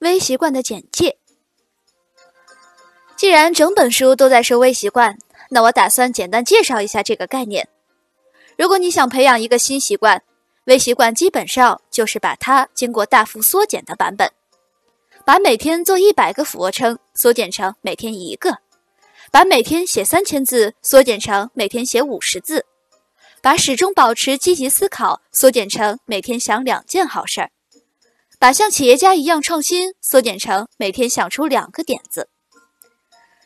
微习惯的简介。既然整本书都在说微习惯，那我打算简单介绍一下这个概念。如果你想培养一个新习惯，微习惯基本上就是把它经过大幅缩减的版本，把每天做一百个俯卧撑缩减成每天一个，把每天写三千字缩减成每天写五十字，把始终保持积极思考缩减成每天想两件好事儿，把像企业家一样创新缩减成每天想出两个点子。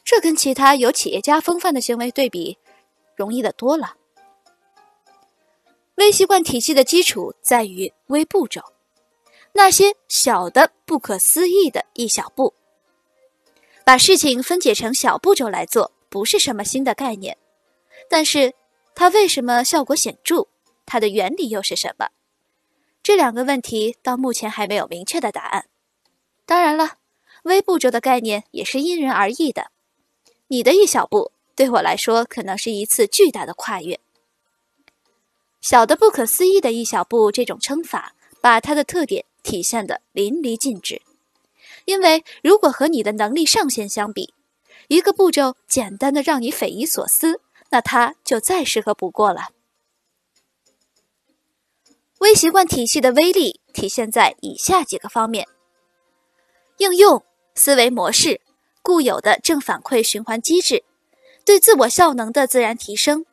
这跟其他有企业家风范的行为对比，容易的多了。微习惯体系的基础在于微步骤，那些小的不可思议的一小步。把事情分解成小步骤来做，不是什么新的概念，但是它为什么效果显著？它的原理又是什么？这两个问题到目前还没有明确的答案。当然了，微步骤的概念也是因人而异的。你的一小步，对我来说可能是一次巨大的跨越。小的不可思议的一小步，这种称法把它的特点体现的淋漓尽致。因为如果和你的能力上限相比，一个步骤简单的让你匪夷所思，那它就再适合不过了。微习惯体系的威力体现在以下几个方面：应用思维模式、固有的正反馈循环机制、对自我效能的自然提升。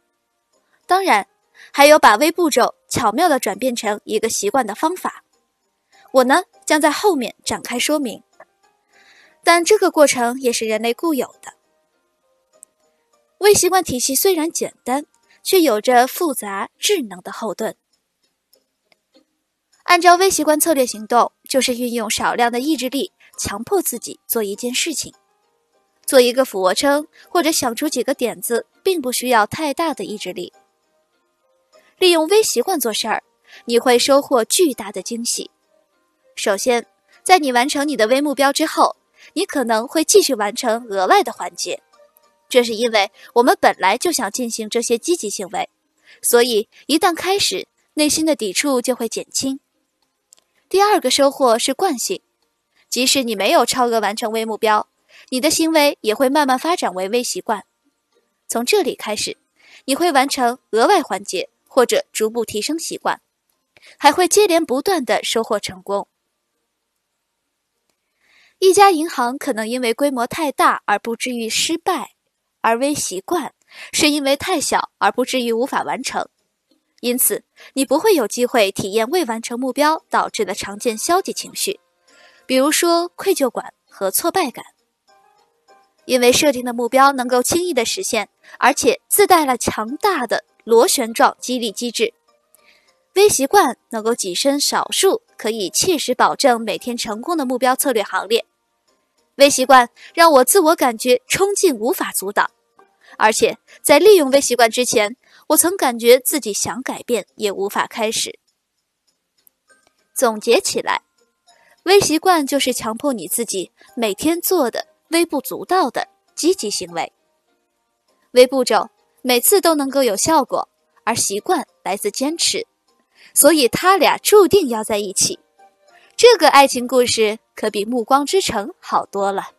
当然。还有把微步骤巧妙地转变成一个习惯的方法，我呢将在后面展开说明。但这个过程也是人类固有的。微习惯体系虽然简单，却有着复杂智能的后盾。按照微习惯策略行动，就是运用少量的意志力，强迫自己做一件事情。做一个俯卧撑，或者想出几个点子，并不需要太大的意志力。利用微习惯做事儿，你会收获巨大的惊喜。首先，在你完成你的微目标之后，你可能会继续完成额外的环节，这是因为我们本来就想进行这些积极行为，所以一旦开始，内心的抵触就会减轻。第二个收获是惯性，即使你没有超额完成微目标，你的行为也会慢慢发展为微习惯。从这里开始，你会完成额外环节。或者逐步提升习惯，还会接连不断的收获成功。一家银行可能因为规模太大而不至于失败，而微习惯是因为太小而不至于无法完成。因此，你不会有机会体验未完成目标导致的常见消极情绪，比如说愧疚感和挫败感。因为设定的目标能够轻易的实现，而且自带了强大的。螺旋状激励机制，微习惯能够跻身少数可以切实保证每天成功的目标策略行列。微习惯让我自我感觉冲劲无法阻挡，而且在利用微习惯之前，我曾感觉自己想改变也无法开始。总结起来，微习惯就是强迫你自己每天做的微不足道的积极行为。微步骤。每次都能够有效果，而习惯来自坚持，所以他俩注定要在一起。这个爱情故事可比《暮光之城》好多了。